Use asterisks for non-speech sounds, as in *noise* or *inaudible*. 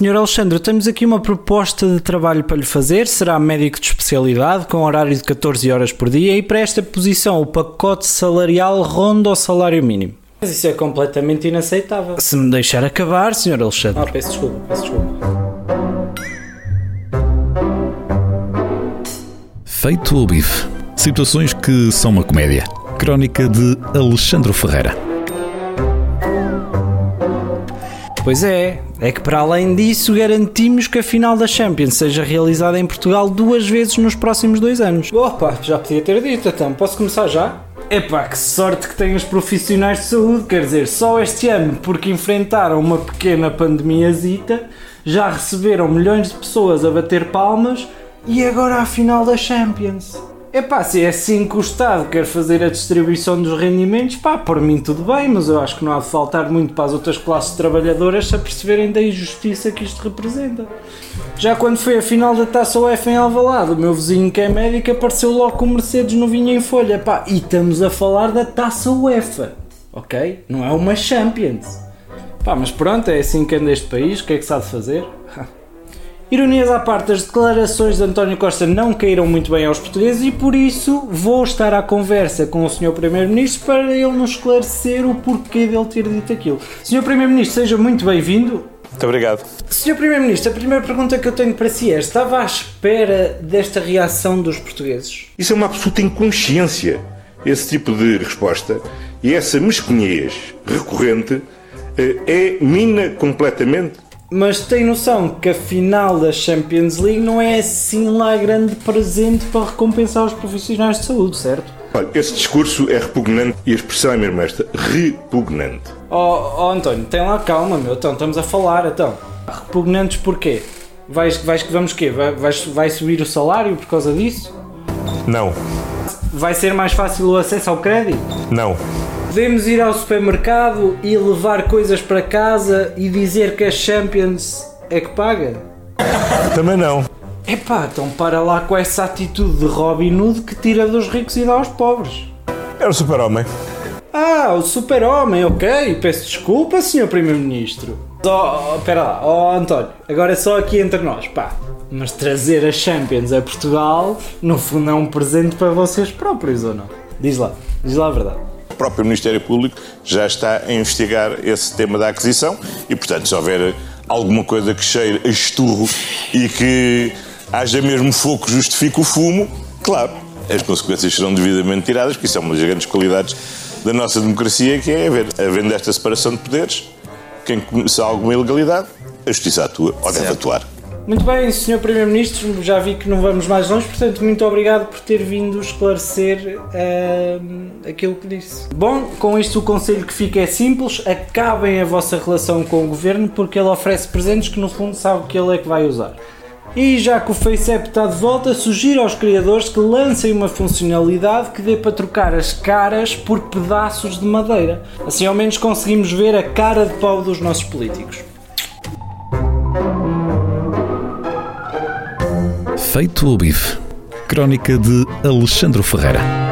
Senhor Alexandre, temos aqui uma proposta de trabalho para lhe fazer. Será médico de especialidade, com horário de 14 horas por dia, e para esta posição o pacote salarial ronda o salário mínimo. Mas isso é completamente inaceitável. Se me deixar acabar, Senhor Alexandre. Ah, peço desculpa, peço desculpa. Feito o bife. Situações que são uma comédia. Crónica de Alexandre Ferreira. Pois é, é que para além disso garantimos que a final da Champions seja realizada em Portugal duas vezes nos próximos dois anos. Opa, já podia ter dito então. Posso começar já? Epá, que sorte que têm os profissionais de saúde, quer dizer, só este ano, porque enfrentaram uma pequena pandemiazita, já receberam milhões de pessoas a bater palmas e agora a final da Champions. Epá, se é assim que o Estado quer fazer a distribuição dos rendimentos, pá, por mim tudo bem, mas eu acho que não há de faltar muito para as outras classes trabalhadoras se aperceberem da injustiça que isto representa. Já quando foi a final da Taça UEFA em Alvalade, o meu vizinho que é médico apareceu logo com o Mercedes no vinho em folha, pá, e estamos a falar da Taça UEFA, ok? Não é uma Champions. Pá, mas pronto, é assim que anda este país, o que é que de fazer? *laughs* Ironias à parte, as declarações de António Costa não caíram muito bem aos portugueses e por isso vou estar à conversa com o Sr. Primeiro-Ministro para ele nos esclarecer o porquê dele ter dito aquilo. Sr. Primeiro-Ministro, seja muito bem-vindo. Muito obrigado. Sr. Primeiro-Ministro, a primeira pergunta que eu tenho para si é: estava à espera desta reação dos portugueses? Isso é uma absoluta inconsciência, esse tipo de resposta. E essa mesquinhez recorrente eh, é mina completamente mas tem noção que a final da Champions League não é assim lá grande presente para recompensar os profissionais de saúde, certo? Olha, esse discurso é repugnante e a expressão é mesmo esta, repugnante. Oh, oh António, tem lá calma, meu, então estamos a falar, então. Repugnantes porquê? Vais, vais, vamos quê? Vai, vai, vai subir o salário por causa disso? Não. Vai ser mais fácil o acesso ao crédito? Não. Podemos ir ao supermercado e levar coisas para casa e dizer que a Champions é que paga? Também não. Epá, então para lá com essa atitude de Robin Hood que tira dos ricos e dá aos pobres. É o super-homem. Ah, o super-homem, ok. Peço desculpa, senhor Primeiro-Ministro. Oh, espera lá, oh António, agora é só aqui entre nós, pá. Mas trazer a Champions a Portugal, no fundo é um presente para vocês próprios, ou não? Diz lá, diz lá a verdade próprio Ministério Público já está a investigar esse tema da aquisição e, portanto, se houver alguma coisa que cheire a esturro e que haja mesmo fogo que justifique o fumo, claro, as consequências serão devidamente tiradas, porque isso é uma das grandes qualidades da nossa democracia, que é haver, havendo esta separação de poderes, quem começar alguma ilegalidade, a justiça atua ou deve atuar. Muito bem, Sr. Primeiro-Ministro, já vi que não vamos mais longe, portanto, muito obrigado por ter vindo esclarecer uh, aquilo que disse. Bom, com isto o conselho que fica é simples: acabem a vossa relação com o governo, porque ele oferece presentes que no fundo sabe que ele é que vai usar. E já que o FaceApp está de volta, sugiro aos criadores que lancem uma funcionalidade que dê para trocar as caras por pedaços de madeira. Assim ao menos conseguimos ver a cara de pau dos nossos políticos. Feito o bife. Crónica de Alexandre Ferreira.